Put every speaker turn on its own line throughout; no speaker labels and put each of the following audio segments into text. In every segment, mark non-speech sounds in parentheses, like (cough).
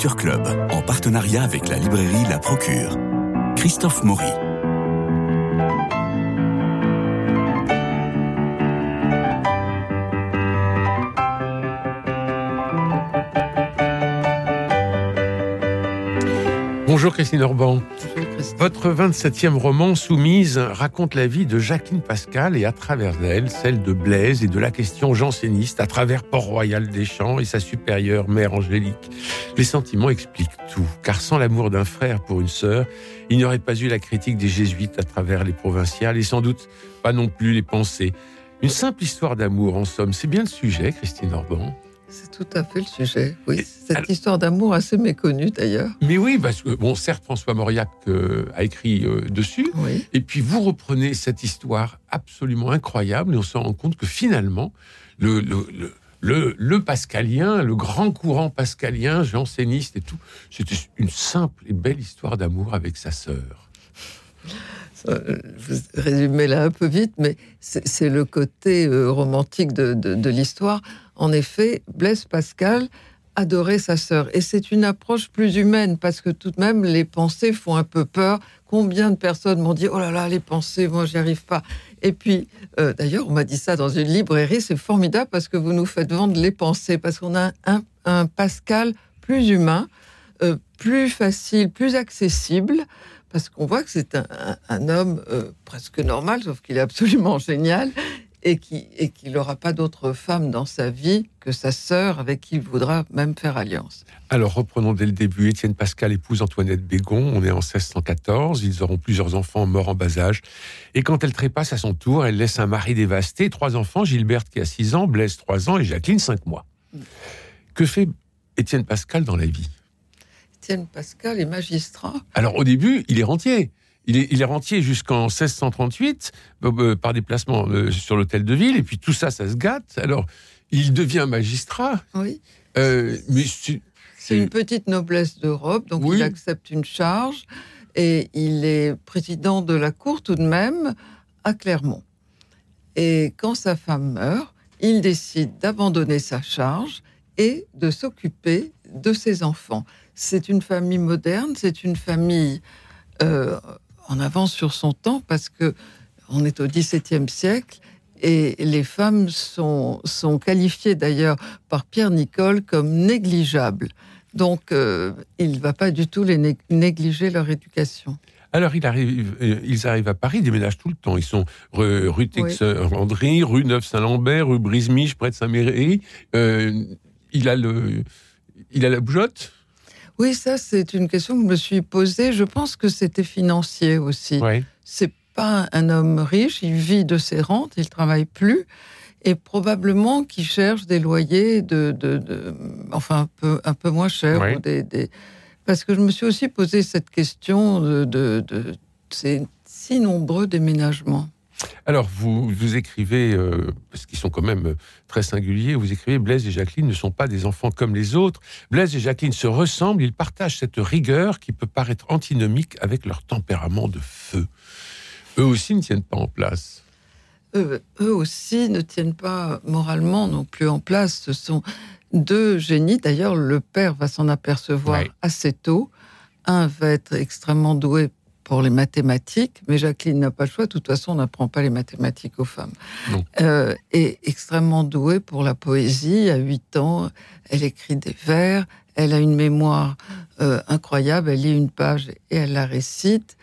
Culture Club, en partenariat avec la librairie La Procure. Christophe Maury.
Bonjour Christine Orban. Votre 27e roman, Soumise, raconte la vie de Jacqueline Pascal et à travers elle, celle de Blaise et de la question janséniste à travers Port-Royal des Champs et sa supérieure mère Angélique. Les sentiments expliquent tout, car sans l'amour d'un frère pour une sœur, il n'y aurait pas eu la critique des jésuites à travers les provinciales et sans doute pas non plus les pensées. Une simple histoire d'amour, en somme, c'est bien le sujet, Christine Orban.
C'est tout à fait le sujet. Oui, cette histoire d'amour assez méconnue d'ailleurs.
Mais oui, parce que bon, certes, François Mauriac euh, a écrit euh, dessus, et puis vous reprenez cette histoire absolument incroyable, et on se rend compte que finalement, le, le, le, pascalien, le grand courant pascalien, janséniste et tout, c'était une simple et belle histoire d'amour avec sa sœur.
Euh, vous résumez là un peu vite, mais c'est le côté romantique de, de l'histoire. En effet, Blaise Pascal adorait sa sœur. Et c'est une approche plus humaine, parce que tout de même, les pensées font un peu peur. Combien de personnes m'ont dit, oh là là, les pensées, moi, j'y arrive pas. Et puis, euh, d'ailleurs, on m'a dit ça dans une librairie, c'est formidable parce que vous nous faites vendre les pensées, parce qu'on a un, Pascal plus humain, euh, plus facile, plus accessible, parce qu'on voit que c'est un, homme euh, presque normal, sauf qu'il est absolument (laughs) génial, et qui et qu'il n'aura pas d'autre femme dans sa vie que sa sœur avec qui il voudra même faire alliance.
Alors reprenons dès le début. Étienne Pascal épouse Antoinette Bégon. On est en 1614. Ils auront plusieurs enfants morts en bas âge. Et quand elle trépasse à son tour, elle laisse un mari dévasté, trois enfants, Gilberte qui a 6 ans, Blaise 3 ans et Jacqueline 5 mois. Que fait Étienne Pascal dans la vie?
Étienne Pascal est magistrat.
Alors au début, il est rentier. Il est, rentier jusqu'en 1638 euh, euh, par déplacement euh, sur l'hôtel de ville, et puis tout ça, ça se gâte. Alors, il devient magistrat.
Oui. mais c'est une petite noblesse d'Europe, donc il accepte une charge, et il est président de la cour tout de même à Clermont. Et quand sa femme meurt, il décide d'abandonner sa charge et de s'occuper de ses enfants. C'est une famille moderne, c'est une famille en avance sur son temps parce que on est au XVIIe siècle et les femmes sont, sont qualifiées d'ailleurs par Pierre Nicole comme négligeables. Donc, euh, il ne va pas du tout les négliger leur éducation.
Alors, il arrive, euh, ils arrivent à Paris, ils déménagent tout le temps. Ils sont rue, Tex-Andry, rue Neuf-Saint-Lambert, rue Brisemiche, près de Saint-Méry. Euh, il, a le, il a la bougeotte
oui, ça, c'est une question que je me suis posée. Je pense que c'était financier aussi. Oui. C'est pas un homme riche, il vit de ses rentes, il travaille plus. Et probablement qu'il cherche des loyers de, enfin un peu, un peu moins chers. des, Parce que je me suis aussi posé cette question de, de ces si nombreux déménagements.
Alors, vous, vous écrivez, euh, parce qu'ils sont quand même euh, très singuliers, vous écrivez Blaise et Jacqueline ne sont pas des enfants comme les autres. Blaise et Jacqueline se ressemblent, ils partagent cette rigueur qui peut paraître antinomique avec leur tempérament de feu. Eux aussi ne tiennent pas en place.
Eux, aussi ne tiennent pas moralement non plus en place. Ce sont deux génies. D'ailleurs, le père va s'en apercevoir assez tôt. Un va être extrêmement doué pour les mathématiques, mais Jacqueline n'a pas le choix. De toute façon, on n'apprend pas les mathématiques aux femmes. Euh, et extrêmement douée pour la poésie. À 8 ans, elle écrit des vers. Elle a une mémoire euh, incroyable. Elle lit une page et elle la récite.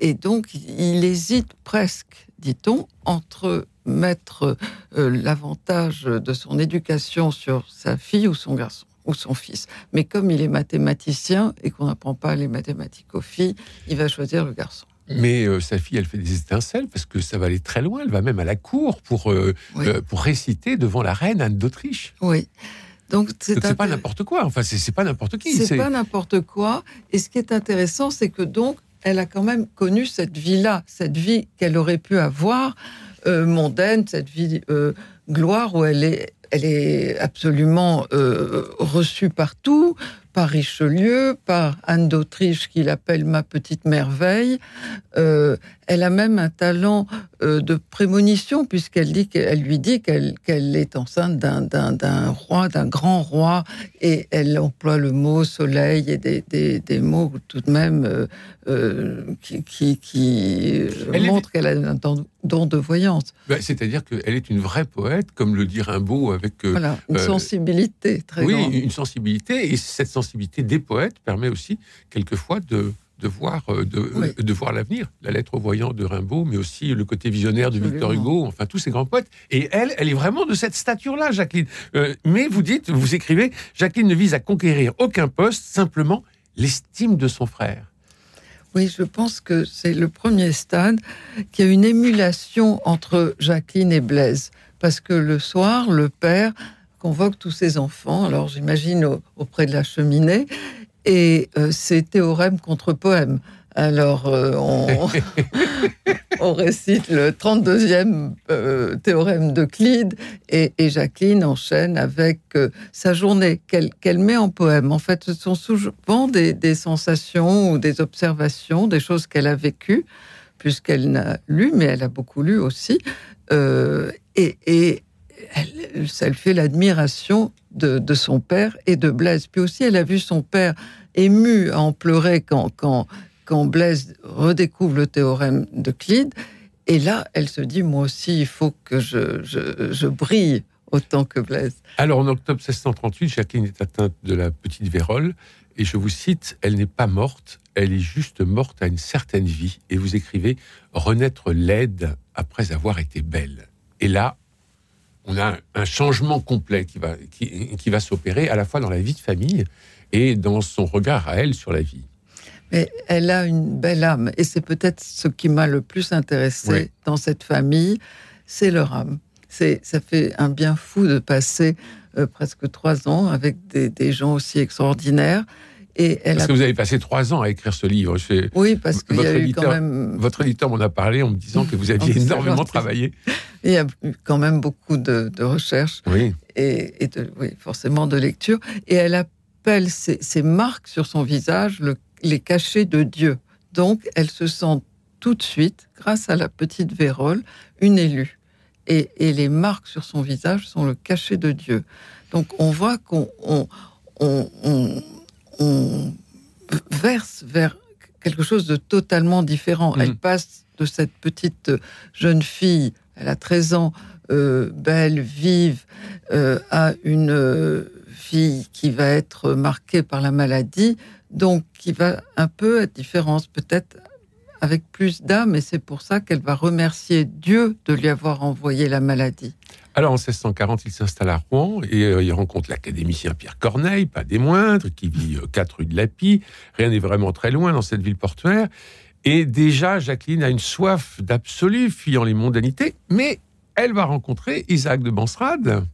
Et donc, il hésite presque, dit-on, entre mettre euh, l'avantage de son éducation sur sa fille ou son garçon ou son fils. Mais comme il est mathématicien et qu'on n'apprend pas les mathématiques aux filles, il va choisir le garçon.
Mais euh, sa fille, elle fait des étincelles parce que ça va aller très loin. Elle va même à la cour pour, euh, euh, pour réciter devant la reine Anne d'Autriche.
Oui.
Donc c'est pas n'importe quoi. Enfin, c'est pas n'importe qui.
C'est pas n'importe quoi. Et ce qui est intéressant, c'est que donc elle a quand même connu cette vie-là, cette vie qu'elle aurait pu avoir mondaine, cette vie gloire où elle est elle est absolument euh, reçue partout, par Richelieu, par Anne d'Autriche qu'il appelle ma petite merveille. Euh, elle a même un talent euh, de prémonition puisqu'elle dit qu'elle lui dit qu'elle est enceinte d'un roi, d'un grand roi, et elle emploie le mot soleil et des, des, des mots tout de même euh, qui, qui, qui montrent qu'elle a un don de voyance.
Bah, c'est-à-dire qu'elle est une vraie poète, comme le dit Rimbaud, avec
voilà, une sensibilité très
oui,
grande.
une sensibilité, et cette sensibilité des poètes permet aussi quelquefois de de voir, euh, de voir l'avenir. La lettre au voyant de Rimbaud, mais aussi le côté visionnaire de Victor Hugo, enfin tous ces grands poètes. Et elle, elle est vraiment de cette stature-là, Jacqueline. Euh, mais vous dites, vous écrivez, Jacqueline ne vise à conquérir aucun poste, simplement l'estime de son frère.
Oui, je pense que c'est le premier stade qu'il y a une émulation entre Jacqueline et Blaise. Parce que le soir, le père convoque tous ses enfants, alors j'imagine auprès de la cheminée, et euh, c'est théorème contre poème. Alors, euh, on, (laughs) récite le 32e euh, théorème d'Euclide et, et, Jacqueline enchaîne avec sa journée qu'elle met en poème. En fait, ce sont souvent des, sensations ou des observations, des choses qu'elle a vécues, puisqu'elle n'a lu, mais elle a beaucoup lu aussi. et, et elle, fait l'admiration de, son père et de Blaise. Puis aussi, elle a vu son père ému à en pleurer quand, quand, quand Blaise redécouvre le théorème de Clyde. Et là, elle se dit, moi aussi, il faut que je, je, brille autant que Blaise.
Alors, en octobre 1638, Jacqueline est atteinte de la petite vérole. Et je vous cite, elle n'est pas morte, elle est juste morte à une certaine vie. Et vous écrivez, renaître laide après avoir été belle. Et là, on a un changement complet qui va, qui, va s'opérer à la fois dans la vie de famille et dans son regard à elle sur la vie.
Mais elle a une belle âme, et c'est peut-être ce qui m'a le plus intéressé dans cette famille, c'est leur âme. C'est, ça fait un bien fou de passer euh, presque trois ans avec des gens aussi extraordinaires
parce que vous avez passé trois ans à écrire ce livre.
Oui, parce qu'il y a eu quand même...
Votre éditeur m'en a parlé en me disant que vous aviez (laughs) énormément travaillé.
Il y a eu quand même beaucoup de, recherches
oui.
et, de, oui, forcément de lecture. Et elle appelle ces, marques sur son visage les cachets de Dieu. Donc, elle se sent tout de suite, grâce à la petite vérole, une élue. Et, les marques sur son visage sont le cachet de Dieu. Donc, on voit qu'on on verse vers quelque chose de totalement différent. Elle mhm. passe de cette petite jeune fille, elle a 13 ans, euh, belle, vive, euh, à une euh, fille qui va être marquée par la maladie, donc qui va un peu être différente, peut-être avec plus d'âme, et c'est pour ça qu'elle va remercier Dieu de lui avoir envoyé la maladie.
Alors en 1640, il s'installe à Rouen et euh, il rencontre l'académicien Pierre Corneille, pas des moindres, qui vit euh, quatre 4 rue de Lapie. Rien n'est vraiment très loin dans cette ville portuaire. Et déjà, Jacqueline a une soif d'absolu, fuyant les mondanités, mais elle va rencontrer Isaac de Bansrade.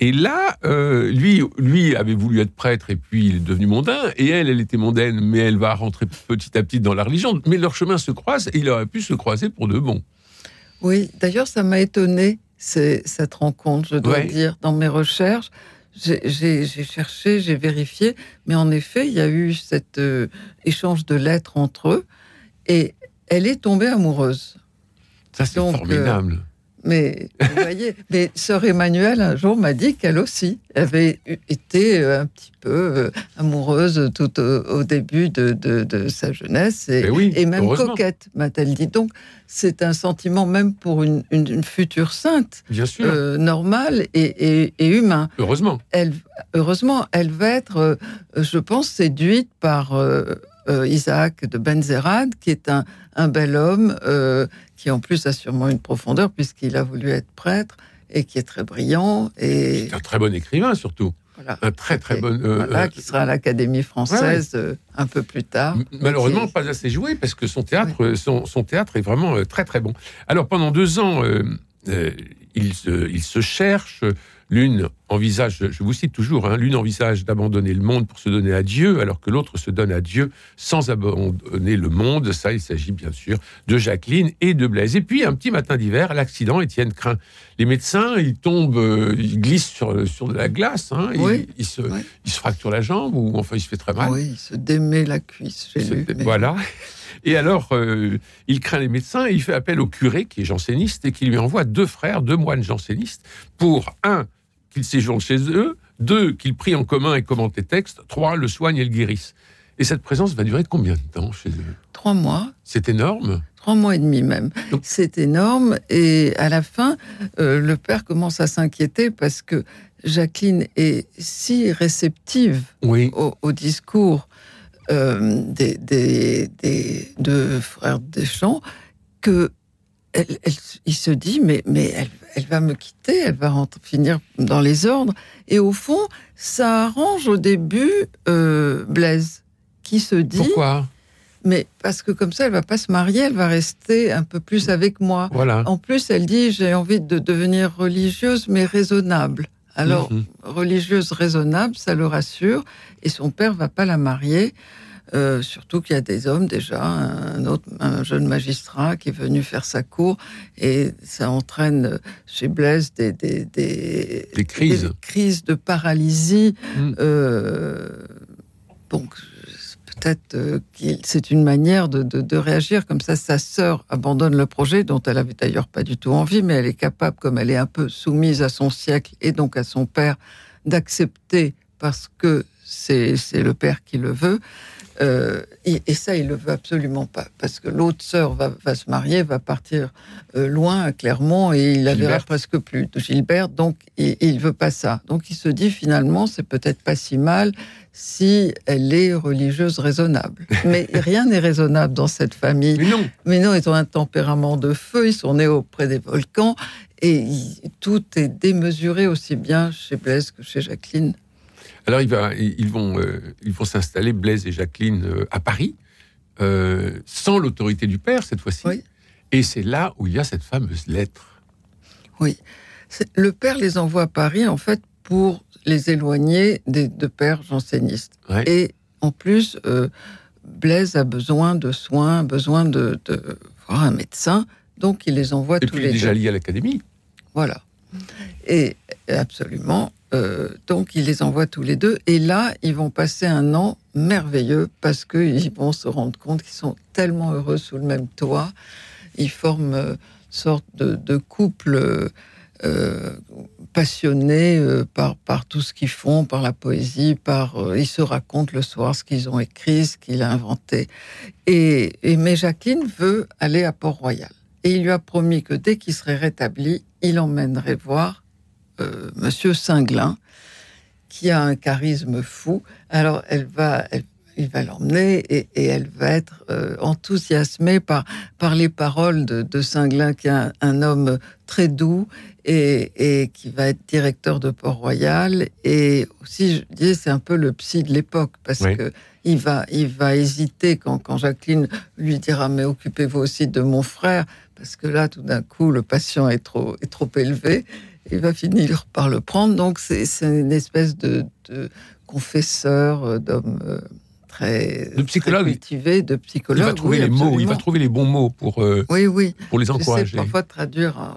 Et là, euh, lui, lui avait voulu être prêtre et puis il est devenu mondain. Et elle, elle était mondaine, mais elle va rentrer petit à petit dans la religion. Mais leurs chemins se croisent et il aurait pu se croiser pour de bon.
Oui, d'ailleurs, ça m'a étonné cette rencontre, je dois dire, dans mes recherches. J'ai cherché, j'ai vérifié, mais en effet, il y a eu cet euh, échange de lettres entre eux, et elle est tombée amoureuse.
Ça, c'est formidable.
Mais vous voyez, mais sœur Emmanuelle un jour m'a dit qu'elle aussi avait été euh, un petit peu euh, amoureuse tout au, début de, sa jeunesse et,
et
même coquette, m'a-t-elle dit. Donc c'est un sentiment même pour une, future sainte,
Bien sûr.
Euh, normale et, humain.
Heureusement.
Elle, heureusement, elle va être, je pense, séduite par Isaac de Benzerad, qui est un, un bel homme qui en plus a sûrement une profondeur puisqu'il a voulu être prêtre et qui est très brillant. Et...
C'est un très bon écrivain surtout. Un très très bon.
Euh, voilà, euh, qui sera à l'Académie française euh, un peu plus tard.
Malheureusement, pas assez joué parce que son théâtre, son, son, théâtre est vraiment très très bon. Alors pendant deux ans, il, se, il se cherche. L'une envisage, je vous cite toujours, hein, l'une envisage d'abandonner le monde pour se donner à Dieu, alors que l'autre se donne à Dieu sans abandonner le monde. Ça, il s'agit bien sûr de Jacqueline et de Blaise. Et puis, un petit matin d'hiver, l'accident, Étienne craint les médecins, il tombe, euh, il glisse sur, sur de la glace, hein, il, se, se fracture la jambe, ou enfin, il se fait très mal.
Oui, il se démet la cuisse, j'ai
Voilà. (laughs) Et alors, euh, il craint les médecins et il fait appel au curé, qui est janséniste, et qui lui envoie deux frères, deux moines jansénistes, pour, un, qu'ils séjournent chez eux, deux, qu'ils prient en commun et commentent les textes, trois, le soignent et le guérissent. Et cette présence va durer combien de temps chez eux?
Trois mois.
C'est énorme
Trois mois et demi même. C'est énorme. Et à la fin, euh, le père commence à s'inquiéter parce que Jacqueline est si réceptive au, discours euh, des, des, deux frères Deschamps que il se dit mais, mais elle, va me quitter, elle va finir dans les ordres. Et au fond, ça arrange au début euh, Blaise, qui se dit...
Pourquoi?
mais parce que comme ça, elle va pas se marier, elle va rester un peu plus avec moi.
Voilà.
En plus, elle dit j'ai envie de devenir religieuse, mais raisonnable. Alors, mhm. religieuse raisonnable, ça le rassure, et son père va pas la marier. Euh, surtout qu'il y a des hommes déjà, un autre, un jeune magistrat qui est venu faire sa cour, et ça entraîne chez Blaise des, des, des,
crises.
crises de paralysie. Mm. Euh, donc, euh, c'est une manière de, de, réagir comme ça. Sa sœur abandonne le projet, dont elle avait d'ailleurs pas du tout envie, mais elle est capable, comme elle est un peu soumise à son siècle et donc à son père, d'accepter parce que c'est le père qui le veut. Euh, et, ça, il le veut absolument pas, parce que l'autre sœur va, va, se marier, va partir euh, loin à Clermont, et il la verra presque plus. Gilbert, donc il, il veut pas ça. Donc il se dit finalement, c'est peut-être pas si mal si elle est religieuse raisonnable. (laughs) Mais rien n'est raisonnable dans cette famille.
Mais non.
Mais non, ils ont un tempérament de feu, ils sont nés auprès des volcans, et tout est démesuré aussi bien chez Blaise que chez Jacqueline.
Alors, ils vont, euh, ils vont s'installer, Blaise et Jacqueline, euh, à Paris, euh, sans l'autorité du père cette fois-ci. Et c'est là où il y a cette fameuse lettre.
Oui. Le père les envoie à Paris, en fait, pour les éloigner des deux pères jansénistes. Et en plus, Blaise a besoin de soins, besoin de, voir un médecin, donc il les envoie tous les deux. Et
puis déjà lié à l'académie.
Voilà. Et absolument. Euh, donc, il les envoie tous les deux. Et là, ils vont passer un an merveilleux parce qu'ils vont se rendre compte qu'ils sont tellement heureux sous le même toit. Ils forment une sorte de, couple euh, passionné euh, par, par tout ce qu'ils font, par la poésie, par ils se racontent le soir ce qu'ils ont écrit, ce qu'il a inventé. Et, et mais Jacqueline veut aller à Port-Royal. Et il lui a promis que dès qu'il serait rétabli, il emmènerait voir euh, Monsieur Singlin, qui a un charisme fou. Alors, elle va, il va l'emmener et, elle va être euh, enthousiasmée par, par les paroles de, de Singlin, qui est un, homme très doux et, qui va être directeur de Port-Royal. Et aussi, je disais, c'est un peu le psy de l'époque, parce que il va, il va hésiter quand, quand Jacqueline lui dira Mais occupez-vous aussi de mon frère, parce que là, tout d'un coup, le patient est trop, est trop élevé il va finir par le prendre. Donc c'est une espèce de, confesseur, euh, d'homme euh, très,
de psychologue.
cultivé, de psychologue.
Il va trouver les mots, il va trouver les bons mots pour, euh,
oui, oui.
pour les encourager.
parfois traduire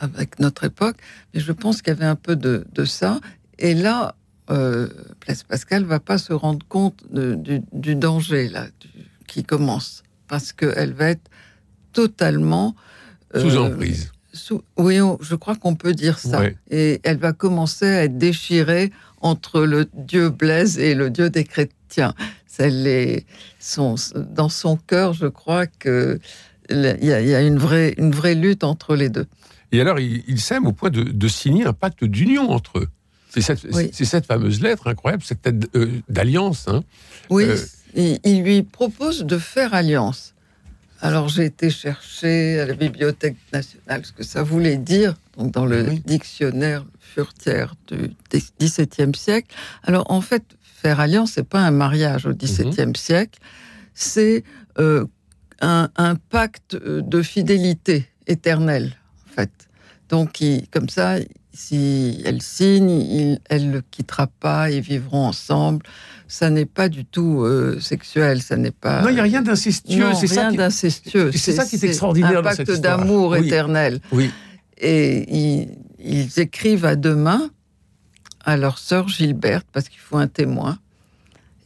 avec notre époque, mais je pense qu'il y avait un peu de, ça. Et là, euh, Place Pascal va pas se rendre compte du, danger là qui commence parce qu'elle va être totalement
sous emprise
oui, je crois qu'on peut dire ça. Et elle va commencer à être déchirée entre le Dieu Blaise et le Dieu des chrétiens. est son, dans son cœur, je crois qu'il y, a, y a une vraie, une vraie lutte entre les deux.
Et alors, ils s'aiment au point de, signer un pacte d'union entre eux. C'est cette, fameuse lettre incroyable, cette lettre euh, d'alliance. Hein.
Oui, euh, il lui propose de faire alliance. Alors j'ai été chercher à la Bibliothèque nationale ce que ça voulait dire, donc dans le dictionnaire furtière du XVIIe siècle. Alors en fait, faire alliance, c'est pas un mariage au XVIIe mhm. siècle, c'est euh, un, pacte de fidélité éternelle, en fait. Donc comme ça, si elle signe, elle ne le quittera pas, ils vivront ensemble. Ça n'est pas du tout euh, sexuel, ça n'est pas.
Non, il n'y a rien d'incestueux.
C'est rien d'incestueux.
C'est ça qui est extraordinaire
un
dans cette
histoire. pacte d'amour éternel.
Oui.
Et ils, écrivent à deux mains à leur sœur Gilberte parce qu'il faut un témoin.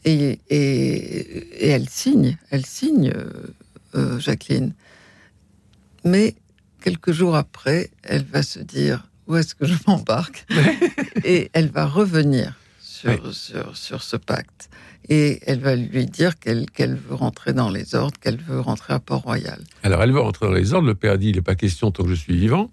Et, et, elle signe, elle signe, euh, euh, Jacqueline. Mais quelques jours après, elle va se dire où est-ce que je (laughs) m'embarque Et elle va revenir sur, sur, ce pacte. Et elle va lui dire qu'elle qu'elle veut rentrer dans les ordres, qu'elle veut rentrer à Port-Royal.
Alors elle veut rentrer dans les ordres, le père dit il n'est pas question tant que je suis vivant.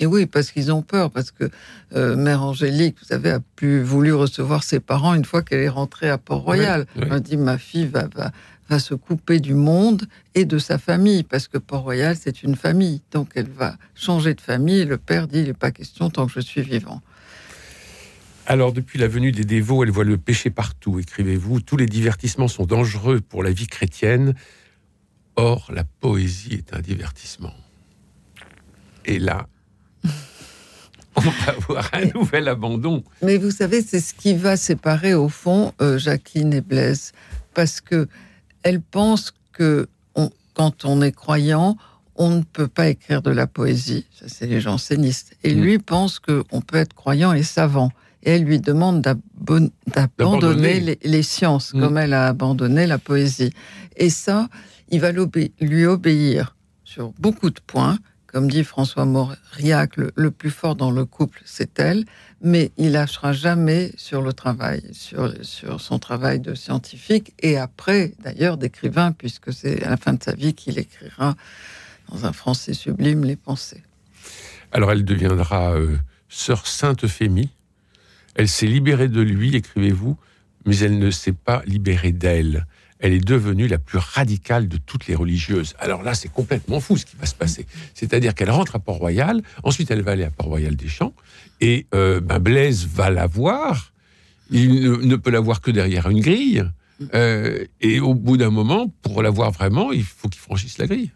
Et oui, parce qu'ils ont peur, parce que euh, Mère Angélique, vous savez, a plus voulu recevoir ses parents une fois qu'elle est rentrée à Port-Royal. Elle a dit ma fille va, va, va se couper du monde et de sa famille, parce que Port-Royal, c'est une famille. Donc elle va changer de famille. le père dit, il n'est pas question tant que je suis vivant.
Alors, depuis la venue des dévots, elle voit le péché partout, écrivez-vous. Tous les divertissements sont dangereux pour la vie chrétienne. Or, la poésie est un divertissement. Et là, (laughs) on va avoir un nouvel abandon.
Mais vous savez, c'est ce qui va séparer, au fond, euh, Jacqueline et Blaise. Parce que elle pense que quand on est croyant, on ne peut pas écrire de la poésie. Ça, c'est les jansénistes. Et mm. lui pense qu'on peut être croyant et savant. Et elle lui demande d'abandonner les, sciences, mm. comme elle a abandonné la poésie. Et ça, il va lui obéir sur beaucoup de points. Comme dit François Mauriac, le, plus fort dans le couple, c'est elle, mais il lâchera jamais sur le travail, sur, son travail de scientifique et après, d'ailleurs, d'écrivain, puisque c'est à la fin de sa vie qu'il écrira dans un français sublime les pensées.
Alors elle deviendra euh, sœur Sainte Fémie. Elle s'est libérée de lui, écrivez-vous, mais elle ne s'est pas libérée d'elle elle est devenue la plus radicale de toutes les religieuses. Alors là, c'est complètement fou ce qui va se passer. C'est-à-dire qu'elle rentre à Port-Royal, ensuite elle va aller à Port-Royal des Champs, et euh, ben, Blaise va la voir. Il ne, peut la voir que derrière une grille. Euh, et au bout d'un moment, pour la voir vraiment, il faut qu'il franchisse la grille.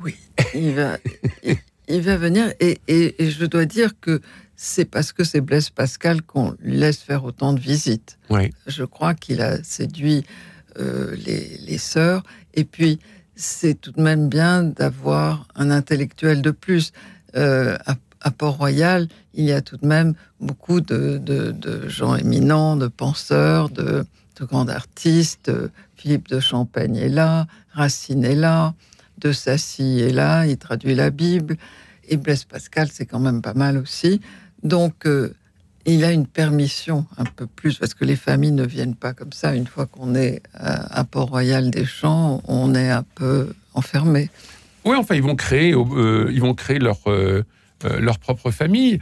Oui, il va, il, va venir. Et, et, je dois dire que c'est parce que c'est Blaise Pascal qu'on lui laisse faire autant de visites.
Oui.
Je crois qu'il a séduit euh, les, sœurs. Et puis, c'est tout de même bien d'avoir un intellectuel de plus. Euh, à, Port-Royal, il y a tout de même beaucoup de, gens éminents, de penseurs, de, grands artistes. Philippe de Champagne est là, Racine est là, De Sassy est là, il traduit la Bible. Et Blaise Pascal, c'est quand même pas mal aussi. Donc, euh, il a une permission un peu plus, parce que les familles ne viennent pas comme ça. Une fois qu'on est à, Port-Royal des Champs, on est un peu enfermé.
Oui, enfin, ils vont créer, euh, ils vont créer leur, euh, euh, leur propre famille,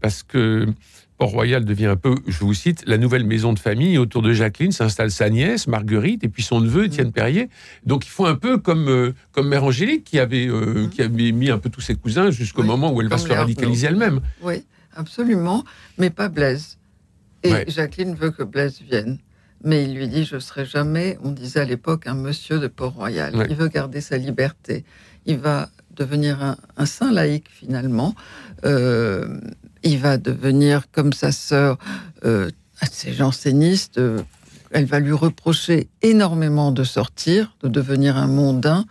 parce que Port-Royal devient un peu, je vous cite, la nouvelle maison de famille. Autour de Jacqueline s'installe sa nièce, Marguerite, et puis son neveu, Étienne Perrier. Donc ils font un peu comme, comme Mère Angélique, qui avait, qui avait mis un peu tous ses cousins jusqu'au moment où elle va se radicaliser elle-même.
Oui absolument, mais pas Blaise. Et Jacqueline veut que Blaise vienne. Mais il lui dit, je serai jamais, on disait à l'époque, un monsieur de Port-Royal. Il veut garder sa liberté. Il va devenir un, saint laïque, finalement. Euh, il va devenir, comme sa sœur, euh, assez janséniste. Euh, elle va lui reprocher énormément de sortir, de devenir un mondain.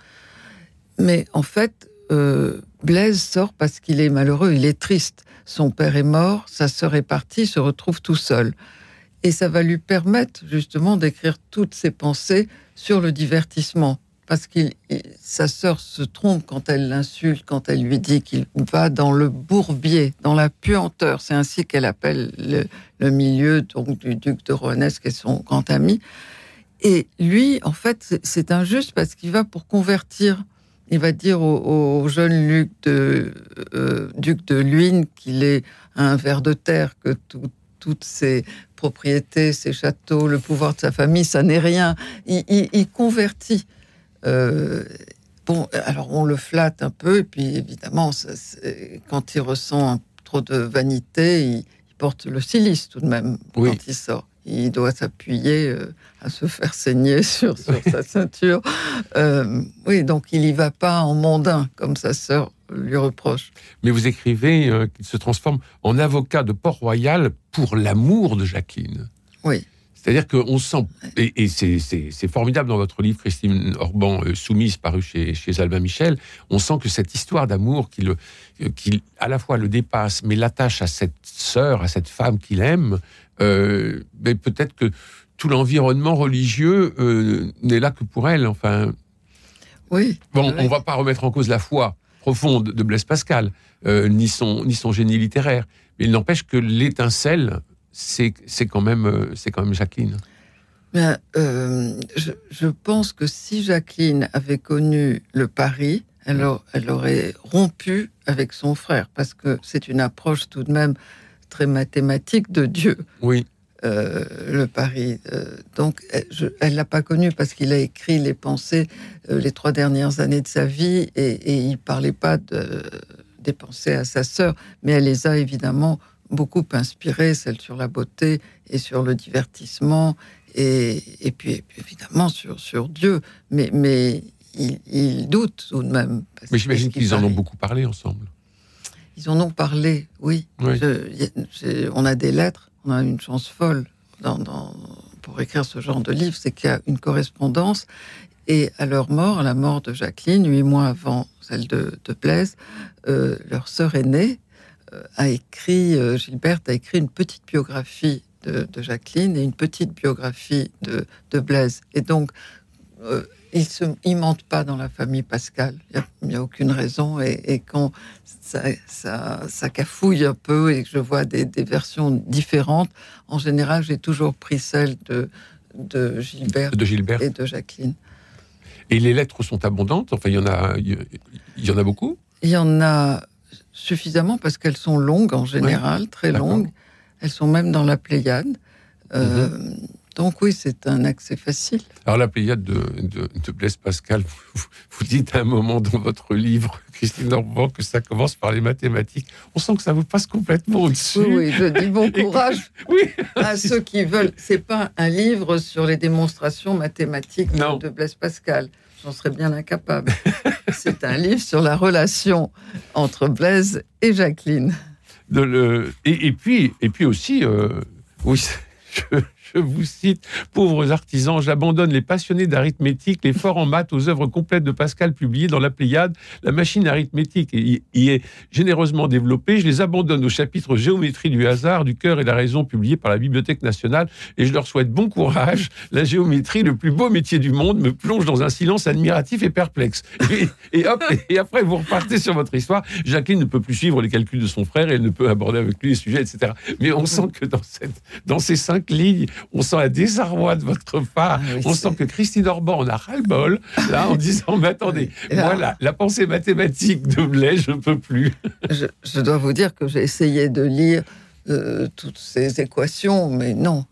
Mais en fait, euh, Blaise sort parce qu'il est malheureux, il est triste. Son père est mort, sa sœur est partie, se retrouve tout seul. Et ça va lui permettre justement d'écrire toutes ses pensées sur le divertissement. Parce que sa sœur se trompe quand elle l'insulte, quand elle lui dit qu'il va dans le bourbier, dans la puanteur. C'est ainsi qu'elle appelle le, milieu donc, du duc de Rohanès, qui est son grand ami. Et lui, en fait, c'est injuste parce qu'il va pour convertir il va dire au, jeune Luc de, euh, duc de Luynes qu'il est un ver de terre, que toutes ses propriétés, ses châteaux, le pouvoir de sa famille, ça n'est rien. Il, convertit. Euh, bon, alors on le flatte un peu, et puis évidemment, quand il ressent trop de vanité, il, porte le silice tout de même quand il sort il doit s'appuyer euh, à se faire saigner (laughs) sur, sa ceinture. Euh, oui, donc il n'y va pas en mondain comme sa sœur lui reproche.
Mais vous écrivez euh, qu'il se transforme en avocat de Port-Royal pour l'amour de Jacqueline.
Oui.
C'est-à-dire qu'on sent, et, c'est formidable dans votre livre, Christine Orban, euh, Soumise, paru chez, chez Albin Michel, on sent que cette histoire d'amour qui, qui, à la fois le dépasse, mais l'attache à cette sœur, à cette femme qu'il aime, euh, mais peut-être que tout l'environnement religieux euh, n'est là que pour elle. Enfin.
Oui.
Bon, on va pas remettre en cause la foi profonde de Blaise Pascal, euh, ni, son, ni son génie littéraire. Mais il n'empêche que l'étincelle, c'est quand, même, c'est quand même Jacqueline.
Bien, je, je, pense que si Jacqueline avait connu le Paris, elle, elle aurait rompu avec son frère, parce que c'est une approche tout de même très mathématique de Dieu.
Oui.
Euh, le Paris. Euh, donc, elle l'a pas connu parce qu'il a écrit les pensées euh, les trois dernières années de sa vie et, et il parlait pas de, des pensées à sa sœur, mais elle les a évidemment beaucoup inspirées, celles sur la beauté et sur le divertissement et, et, puis, évidemment sur, sur Dieu. Mais, mais il, il doute tout de même.
Mais j'imagine qu'ils en ont beaucoup parlé ensemble.
Ils en ont parlé, oui. on a des lettres, on a une chance folle pour écrire ce genre de livre, c'est qu'il y a une correspondance. Et à leur mort, à la mort de Jacqueline, huit mois avant celle de, Blaise, euh, leur sœur aînée euh, a écrit, euh, Gilberte a écrit une petite biographie de, Jacqueline et une petite biographie de, de Blaise. Et donc, ils ne mentent pas dans la famille Pascal. Il n'y a, aucune raison. Et, quand ça, ça, cafouille un peu et que je vois des, versions différentes, en général, j'ai toujours pris celle de, de, Gilbert,
de Gilbert
et de Jacqueline.
Et les lettres sont abondantes? Enfin, il y en a, il y en a beaucoup?
Il y en a suffisamment parce qu'elles sont longues en général, très longues. Elles sont même dans la Pléiade. Euh, mhm. Donc oui, c'est un accès facile.
Alors la Pléiade de, de, Blaise Pascal, vous, dites à un moment dans votre livre, Christine Normand, que ça commence par les mathématiques. On sent que ça vous passe complètement au-dessus.
Oui, je dis bon courage (laughs) oui. à ceux qui veulent. C'est pas un livre sur les démonstrations mathématiques de Blaise Pascal. J'en serais bien incapable. (laughs) c'est un livre sur la relation entre Blaise et Jacqueline.
De le... et, puis, et puis aussi, euh, oui, (laughs) je, je vous cite, pauvres artisans, j'abandonne les passionnés d'arithmétique, les forts en maths aux œuvres complètes de Pascal publiées dans la Pléiade. La machine arithmétique y est généreusement développée. Je les abandonne au chapitre Géométrie du hasard, du cœur et la raison publié par la Bibliothèque nationale et je leur souhaite bon courage. La géométrie, le plus beau métier du monde, me plonge dans un silence admiratif et perplexe. Et, hop, et après vous repartez sur votre histoire. Jacqueline ne peut plus suivre les calculs de son frère et elle ne peut aborder avec lui les sujets, etc. Mais on sent que dans ces cinq lignes, on sent un désarroi de votre part. Ah on sent que Christine Orban en a ras-le-bol, là, en disant Mais attendez, (laughs) voilà, la pensée mathématique de Blaise, je ne peux plus. (laughs)
Je, dois vous dire que j'ai essayé de lire euh, toutes ces équations, mais non.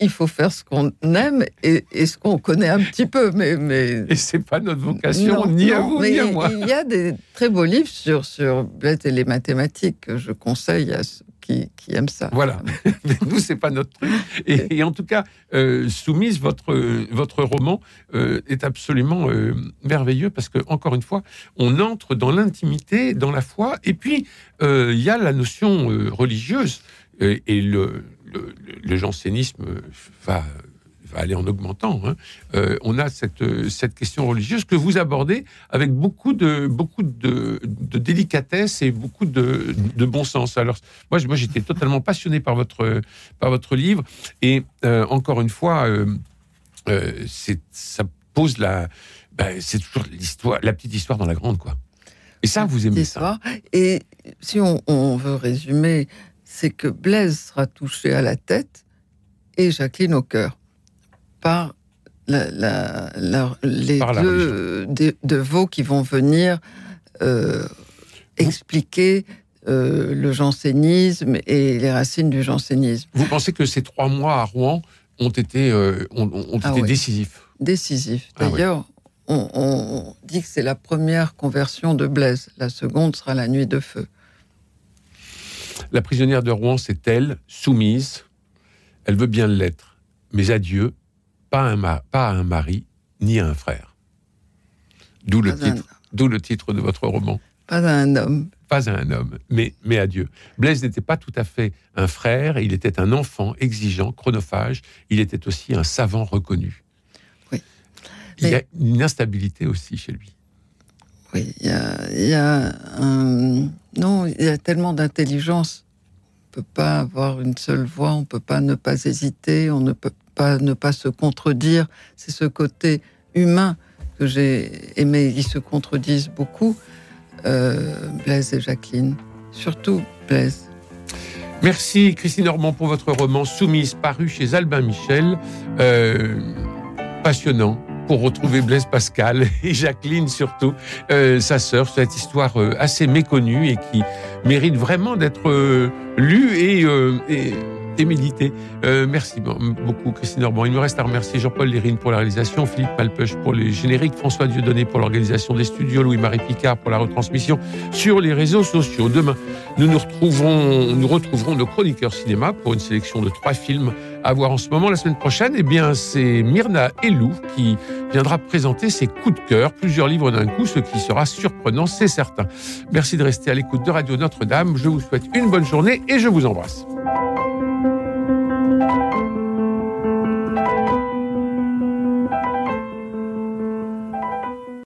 Il, faut faire ce qu'on aime et, ce qu'on connaît un petit peu, mais, mais...
et c'est pas notre vocation, ni à vous ni à moi.
Il y a des très beaux livres sur sur et les mathématiques que je conseille à qui, aiment ça.
Voilà. (laughs) Mais nous, c'est pas notre truc. Et, en tout cas, euh, Soumise, votre, votre roman euh, est absolument euh, merveilleux parce que, encore une fois, on entre dans l'intimité, dans la foi, et puis il y a la notion religieuse et le, le, le jansénisme va aller en augmentant. Hein. Euh, on a cette, cette question religieuse que vous abordez avec beaucoup de, beaucoup de, délicatesse et beaucoup de, bon sens. Alors, moi, moi j'étais totalement passionné par votre, par votre livre. Et euh, encore une fois, euh, c'est, ça pose la. Ben, c'est toujours l'histoire, la petite histoire dans la grande, quoi. Et ça, vous aimez ça?
Et si on, on veut résumer, c'est que Blaise sera touché à la tête et Jacqueline au cœur par la, les deux de, veaux qui vont venir euh, expliquer euh, le jansénisme et les racines du jansénisme.
Vous pensez que ces trois mois à Rouen ont été, euh, ont, ah été décisifs?
Décisifs. Ah D'ailleurs, on, dit que c'est la première conversion de Blaise. La seconde sera la nuit de feu.
La prisonnière de Rouen, c'est elle, soumise. Elle veut bien l'être. Mais adieu, pas un, pas un mari ni un frère. D'où le titre D'où le titre de votre roman.
Pas à un homme.
Pas à un homme, mais, mais à Dieu. Blaise n'était pas tout à fait un frère, il était un enfant exigeant, chronophage, il était aussi un savant reconnu.
Oui.
Il y a une instabilité aussi chez lui.
Oui, il y a. Non, il y a tellement d'intelligence. On peut pas avoir une seule voix, on peut pas ne pas hésiter, on ne peut pas ne pas se contredire. C'est ce côté humain que j'ai aimé. Ils se contredisent beaucoup, euh, Blaise et Jacqueline. Surtout Blaise.
Merci Christine Normand pour votre roman Soumise, paru chez Albin Michel. Euh, passionnant, pour retrouver Blaise Pascal (laughs) et Jacqueline surtout, euh, sa sœur. Cette histoire euh, assez méconnue et qui mérite vraiment d'être euh, lue et, et, et méditée. merci beaucoup Christine Orban. Il me reste à remercier Jean-Paul Lérine pour la réalisation, Philippe Malpeuch pour les génériques, François Dieudonné pour l'organisation des studios, Louis-Marie Picard pour la retransmission sur les réseaux sociaux. Demain, nous nous retrouverons, nous retrouverons nos chroniqueurs cinéma pour une sélection de trois films à voir en ce moment. La semaine prochaine, eh bien, c'est Myrna Elou qui viendra présenter ses coups de cœur, plusieurs livres d'un coup, ce qui sera surprenant, c'est certain. Merci de rester à l'écoute de Radio Notre-Dame. Je vous souhaite une bonne journée et je vous embrasse.